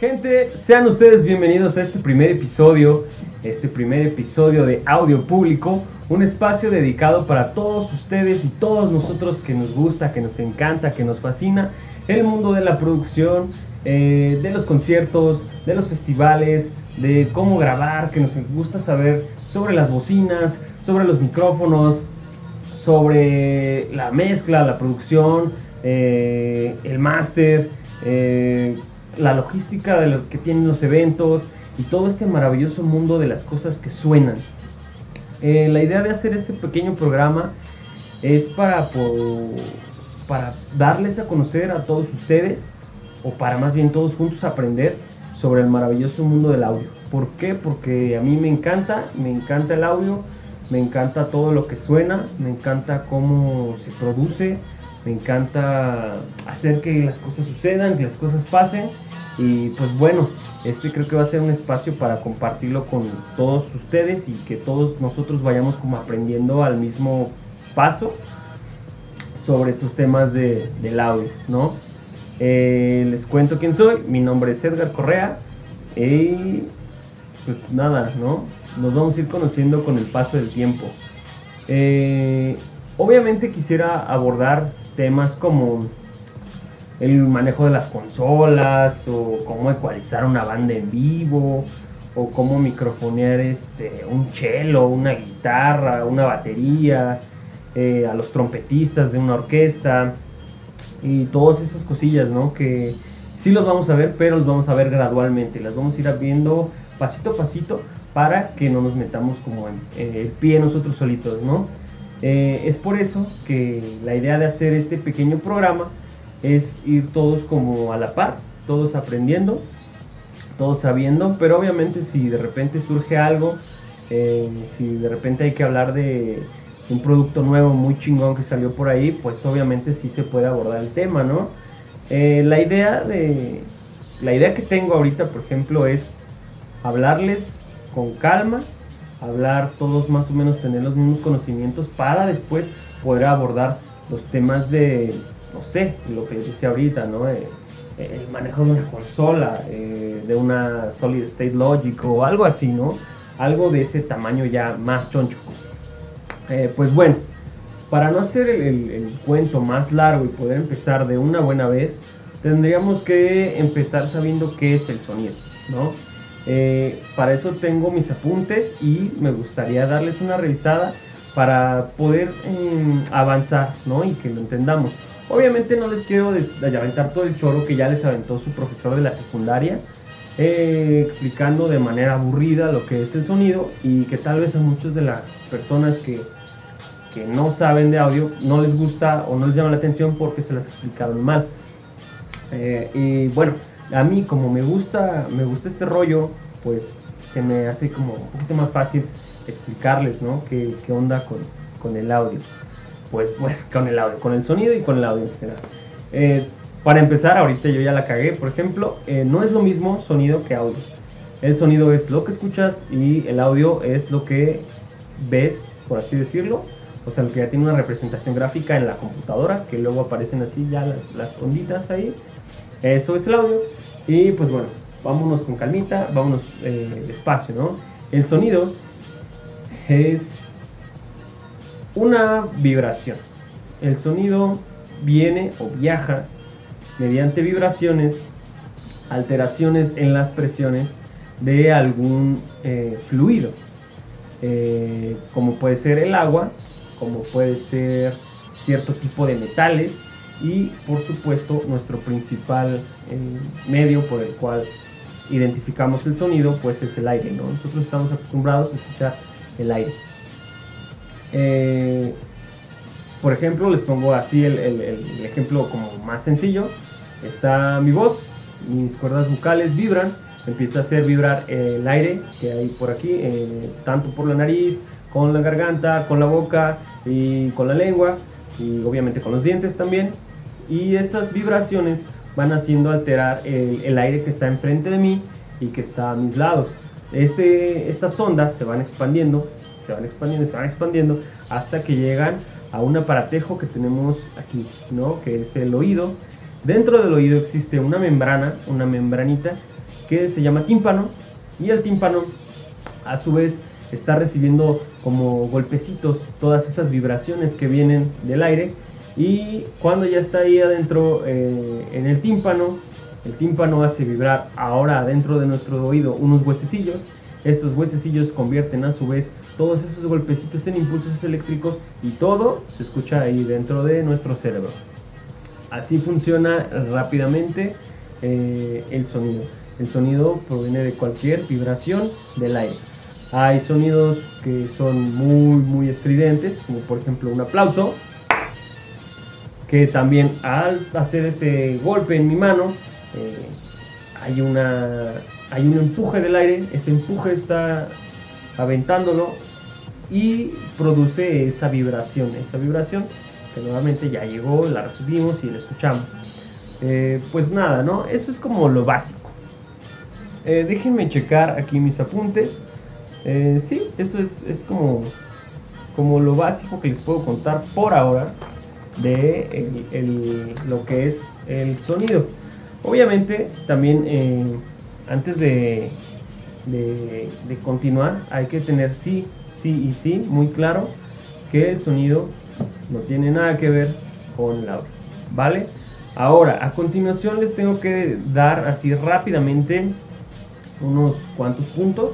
Gente, sean ustedes bienvenidos a este primer episodio, este primer episodio de Audio Público, un espacio dedicado para todos ustedes y todos nosotros que nos gusta, que nos encanta, que nos fascina el mundo de la producción, eh, de los conciertos, de los festivales, de cómo grabar, que nos gusta saber sobre las bocinas, sobre los micrófonos, sobre la mezcla, la producción, eh, el máster. Eh, la logística de lo que tienen los eventos y todo este maravilloso mundo de las cosas que suenan. Eh, la idea de hacer este pequeño programa es para, para darles a conocer a todos ustedes, o para más bien todos juntos aprender sobre el maravilloso mundo del audio. ¿Por qué? Porque a mí me encanta, me encanta el audio, me encanta todo lo que suena, me encanta cómo se produce, me encanta hacer que las cosas sucedan, que las cosas pasen. Y pues bueno, este creo que va a ser un espacio para compartirlo con todos ustedes y que todos nosotros vayamos como aprendiendo al mismo paso sobre estos temas de, del audio, ¿no? Eh, les cuento quién soy, mi nombre es Edgar Correa y pues nada, ¿no? Nos vamos a ir conociendo con el paso del tiempo. Eh, obviamente quisiera abordar temas como el manejo de las consolas o cómo ecualizar una banda en vivo o cómo microfonear este, un cello, una guitarra, una batería, eh, a los trompetistas de una orquesta y todas esas cosillas, ¿no? Que sí los vamos a ver, pero los vamos a ver gradualmente, las vamos a ir viendo pasito a pasito para que no nos metamos como en, el pie nosotros solitos, ¿no? Eh, es por eso que la idea de hacer este pequeño programa es ir todos como a la par, todos aprendiendo, todos sabiendo, pero obviamente si de repente surge algo, eh, si de repente hay que hablar de un producto nuevo muy chingón que salió por ahí, pues obviamente sí se puede abordar el tema, ¿no? Eh, la idea de la idea que tengo ahorita, por ejemplo, es hablarles con calma, hablar todos más o menos tener los mismos conocimientos para después poder abordar los temas de, no sé, lo que decía ahorita, ¿no? Eh, el manejo de una consola, eh, de una Solid State Logic o algo así, ¿no? Algo de ese tamaño ya más choncho. Eh, pues bueno, para no hacer el, cuento más largo y poder empezar de una buena vez, tendríamos que empezar sabiendo qué es el sonido, ¿no? Eh, para eso tengo mis apuntes y me gustaría darles una revisada para poder em, avanzar ¿no? y que lo entendamos. Obviamente no les quiero aventar todo el choro que ya les aventó su profesor de la secundaria, eh, explicando de manera aburrida lo que es el sonido y que tal vez a muchas de las personas que, que no saben de audio no les gusta o no les llama la atención porque se las explicaron mal. Eh, y bueno, a mí como me gusta, me gusta este rollo, pues se me hace como un poquito más fácil explicarles, ¿no? ¿Qué, qué onda con, con, el audio? Pues bueno, con el audio, con el sonido y con el audio en general. Eh, para empezar, ahorita yo ya la cagué, por ejemplo, eh, no es lo mismo sonido que audio. El sonido es lo que escuchas y el audio es lo que ves, por así decirlo. O sea, lo que ya tiene una representación gráfica en la computadora, que luego aparecen así ya las, las onditas ahí. Eso es el audio. Y pues bueno, vámonos con calmita, vámonos eh, despacio, ¿no? El sonido es una vibración. El sonido viene o viaja mediante vibraciones, alteraciones en las presiones de algún eh, fluido, eh, como puede ser el agua, como puede ser cierto tipo de metales, y por supuesto nuestro principal eh, medio por el cual identificamos el sonido pues es el aire ¿no? nosotros estamos acostumbrados a escuchar el aire eh, por ejemplo les pongo así el, ejemplo como más sencillo está mi voz mis cuerdas vocales vibran empieza a hacer vibrar el aire que hay por aquí eh, tanto por la nariz con la garganta con la boca y con la lengua y obviamente con los dientes también y esas vibraciones van haciendo alterar el, aire que está enfrente de mí y que está a mis lados. Este, estas ondas se van expandiendo, se van expandiendo, se van expandiendo hasta que llegan a un aparatejo que tenemos aquí, ¿no? que es el oído. Dentro del oído existe una membrana, una membranita que se llama tímpano y el tímpano a su vez está recibiendo como golpecitos todas esas vibraciones que vienen del aire y cuando ya está ahí adentro eh, en el tímpano, el tímpano hace vibrar ahora adentro de nuestro oído unos huesecillos. Estos huesecillos convierten a su vez todos esos golpecitos en impulsos eléctricos y todo se escucha ahí dentro de nuestro cerebro. Así funciona rápidamente eh, el sonido. El sonido proviene de cualquier vibración del aire. Hay sonidos que son muy muy estridentes, como por ejemplo un aplauso, que también al hacer este golpe en mi mano eh, hay una hay un empuje del aire, este empuje está aventándolo y produce esa vibración, esa vibración que nuevamente ya llegó, la recibimos y la escuchamos. Eh, pues nada, ¿no? Eso es como lo básico. Eh, déjenme checar aquí mis apuntes. sí, eso es, es como, como lo básico que les puedo contar por ahora de lo que es el sonido. Obviamente también eh, antes de, de, continuar hay que tener sí, sí y sí muy claro que el sonido no tiene nada que ver con el audio. ¿Vale? Ahora, a continuación les tengo que dar así rápidamente unos cuantos puntos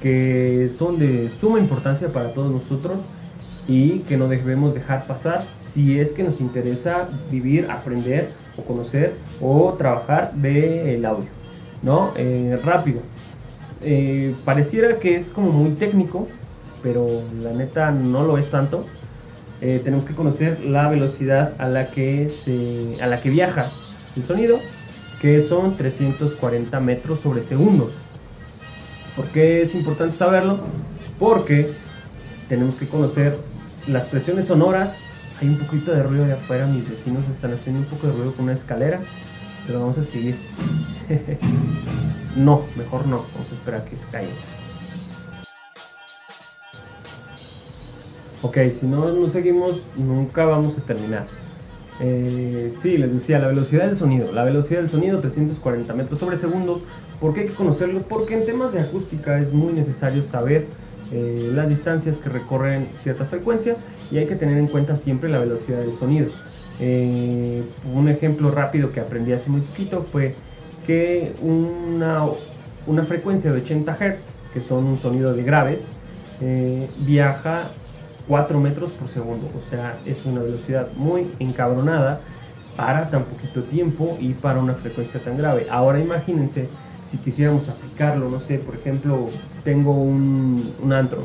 que son de suma importancia para todos nosotros y que no debemos dejar pasar si es que nos interesa vivir, aprender o conocer o trabajar del audio, ¿no? Eh, rápido. Eh, pareciera que es como muy técnico, pero la neta no lo es tanto. Eh, tenemos que conocer la velocidad a la que se, a la que viaja el sonido, que son 340 metros sobre segundo. ¿Por qué es importante saberlo? Porque tenemos que conocer las presiones sonoras hay un poquito de ruido de afuera, mis vecinos están haciendo un poco de ruido con una escalera, pero vamos a seguir. No, mejor no, vamos a esperar a que se caiga. Ok, si no nos seguimos, nunca vamos a terminar. Eh, sí, les decía, la velocidad del sonido. La velocidad del sonido, 340 metros sobre segundo. ¿Por qué hay que conocerlo? Porque en temas de acústica es muy necesario saber eh, las distancias que recorren ciertas frecuencias y hay que tener en cuenta siempre la velocidad del sonido. Eh, un ejemplo rápido que aprendí hace muy poquito fue que una, una frecuencia de 80 Hz, que son un sonido de graves, eh, viaja 4 metros por segundo. O sea, es una velocidad muy encabronada para tan poquito tiempo y para una frecuencia tan grave. Ahora imagínense si quisiéramos aplicarlo, no sé, por ejemplo, tengo un, un antro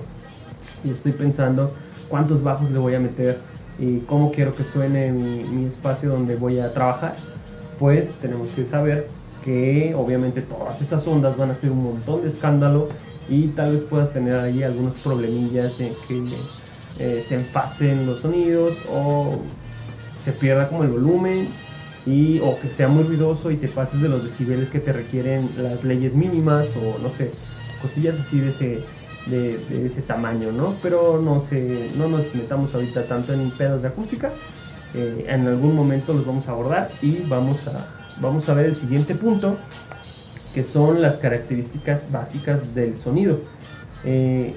y estoy pensando cuántos bajos le voy a meter y cómo quiero que suene mi, espacio donde voy a trabajar, pues tenemos que saber que obviamente todas esas ondas van a hacer un montón de escándalo y tal vez puedas tener ahí algunos problemillas de que eh, se enfasen los sonidos o se pierda como el volumen y o que sea muy ruidoso y te pases de los decibeles que te requieren las leyes mínimas o no sé, cosillas así de ese, de, ese tamaño, ¿no? Pero no, se, no nos metamos ahorita tanto en pedos de acústica. Eh, en algún momento los vamos a abordar y vamos a, vamos a ver el siguiente punto, que son las características básicas del sonido. Eh,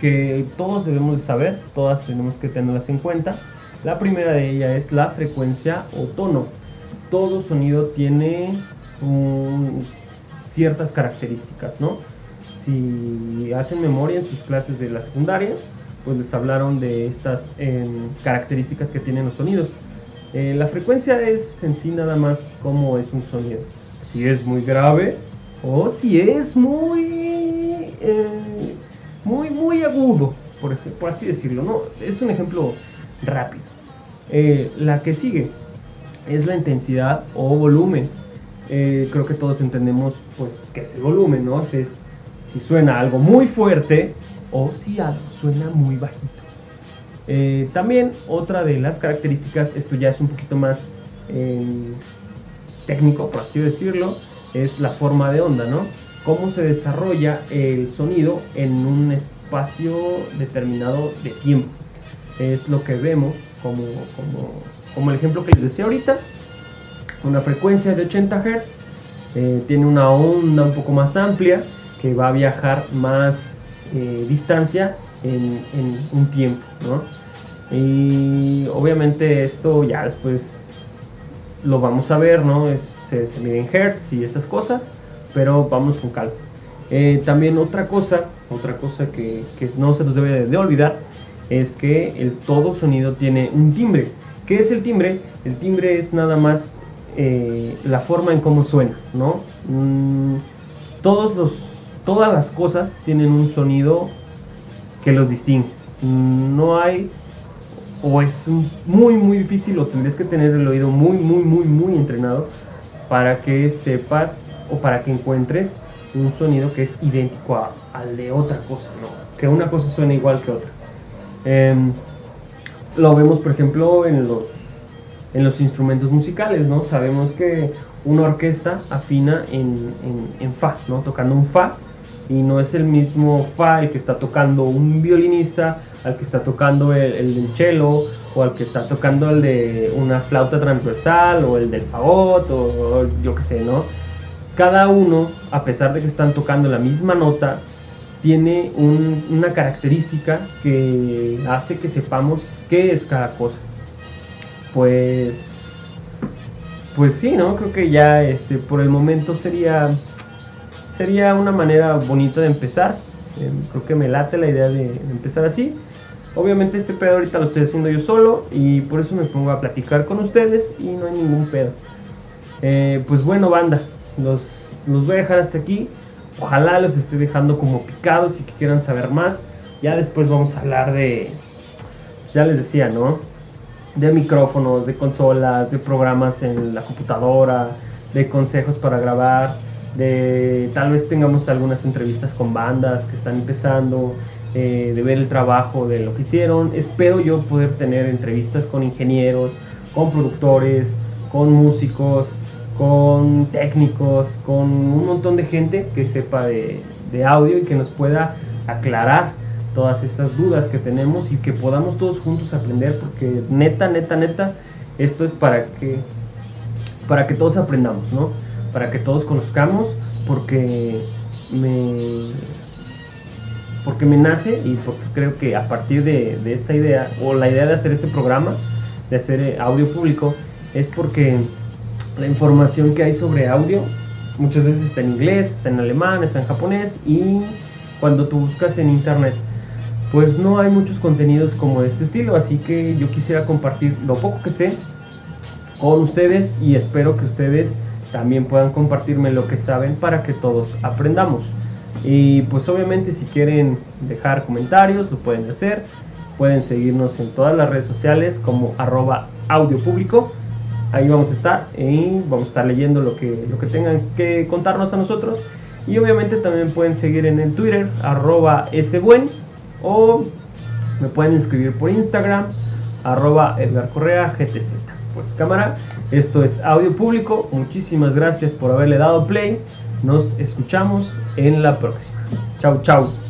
que todos debemos de saber, todas tenemos que tenerlas en cuenta. La primera de ellas es la frecuencia o tono. Todo sonido tiene ciertas características, ¿no? si hacen memoria en sus clases de la secundaria, pues les hablaron de estas em, características que tienen los sonidos. Eh, la frecuencia es en sí nada más como es un sonido. Si es muy grave o si es muy, eh, muy, muy agudo, por, así decirlo. ¿no? Es un ejemplo rápido. Eh, la que sigue es la intensidad o volumen. creo que todos entendemos pues que ese volumen, ¿no? Es si suena algo muy fuerte o si algo suena muy bajito. Eh, también otra de las características, esto ya es un poquito más técnico, por así decirlo, es la forma de onda, ¿no? Cómo se desarrolla el sonido en un espacio determinado de tiempo. Es lo que vemos como, como, como el ejemplo que les decía ahorita. Una frecuencia de 80 Hz eh, tiene una onda un poco más amplia que va a viajar más eh, distancia en, un tiempo, ¿no? Y obviamente esto ya después lo vamos a ver, ¿no? Se, se mide hertz y esas cosas, pero vamos con calma. Eh, también otra cosa, otra cosa que, que, no se nos debe de olvidar es que el todo sonido tiene un timbre. ¿Qué es el timbre? El timbre es nada más eh, la forma en cómo suena, ¿no? Mm, todos los, todas las cosas tienen un sonido que los distingue. No hay o es muy muy difícil o tendrías que tener el oído muy muy muy muy entrenado para que sepas o para que encuentres un sonido que es idéntico al de otra cosa, ¿no? que una cosa suene igual que otra. Em, lo vemos por ejemplo en los, en los instrumentos musicales, ¿no? Sabemos que una orquesta afina en, en, en fa, ¿no? Tocando un fa y no es el mismo fa el que está tocando un violinista al que está tocando el, el cello o al que está tocando el de una flauta transversal o el del fagot o, yo qué sé, ¿no? Cada uno, a pesar de que están tocando la misma nota, tiene un, una característica que hace que sepamos qué es cada cosa. Pues, pues sí, ¿no? Creo que ya este, por el momento sería sería una manera bonita de empezar. Eh, creo que me late la idea de, empezar así. Obviamente este pedo ahorita lo estoy haciendo yo solo y por eso me pongo a platicar con ustedes y no hay ningún pedo. Eh, pues bueno, banda, los, los voy a dejar hasta aquí. Ojalá los esté dejando como picados y que quieran saber más. Ya después vamos a hablar de, ya les decía, ¿no? De micrófonos, de consolas, de programas en la computadora, de consejos para grabar de tal vez tengamos algunas entrevistas con bandas que están empezando, eh, de ver el trabajo de lo que hicieron. Espero yo poder tener entrevistas con ingenieros, con productores, con músicos, con técnicos, con un montón de gente que sepa de, de audio y que nos pueda aclarar todas esas dudas que tenemos y que podamos todos juntos aprender porque neta, neta, neta, esto es para que para que todos aprendamos, ¿no? Para que todos conozcamos, porque me, porque me nace y porque creo que a partir de, esta idea, o la idea de hacer este programa, de hacer eh, audio público, es porque la información que hay sobre audio muchas veces está en inglés, está en alemán, está en japonés y cuando tú buscas en internet pues no hay muchos contenidos como de este estilo, así que yo quisiera compartir lo poco que sé con ustedes y espero que ustedes también puedan compartirme lo que saben para que todos aprendamos. Y pues obviamente si quieren dejar comentarios lo pueden hacer. Pueden seguirnos en todas las redes sociales como arroba audio público. Ahí vamos a estar y vamos a estar leyendo lo que, lo que tengan que contarnos a nosotros. Y obviamente también pueden seguir en el Twitter arroba buen o me pueden escribir por Instagram arroba Edgar Correa GTZ. Pues cámara, esto es audio público. Muchísimas gracias por haberle dado play. Nos escuchamos en la próxima. Chau, chau.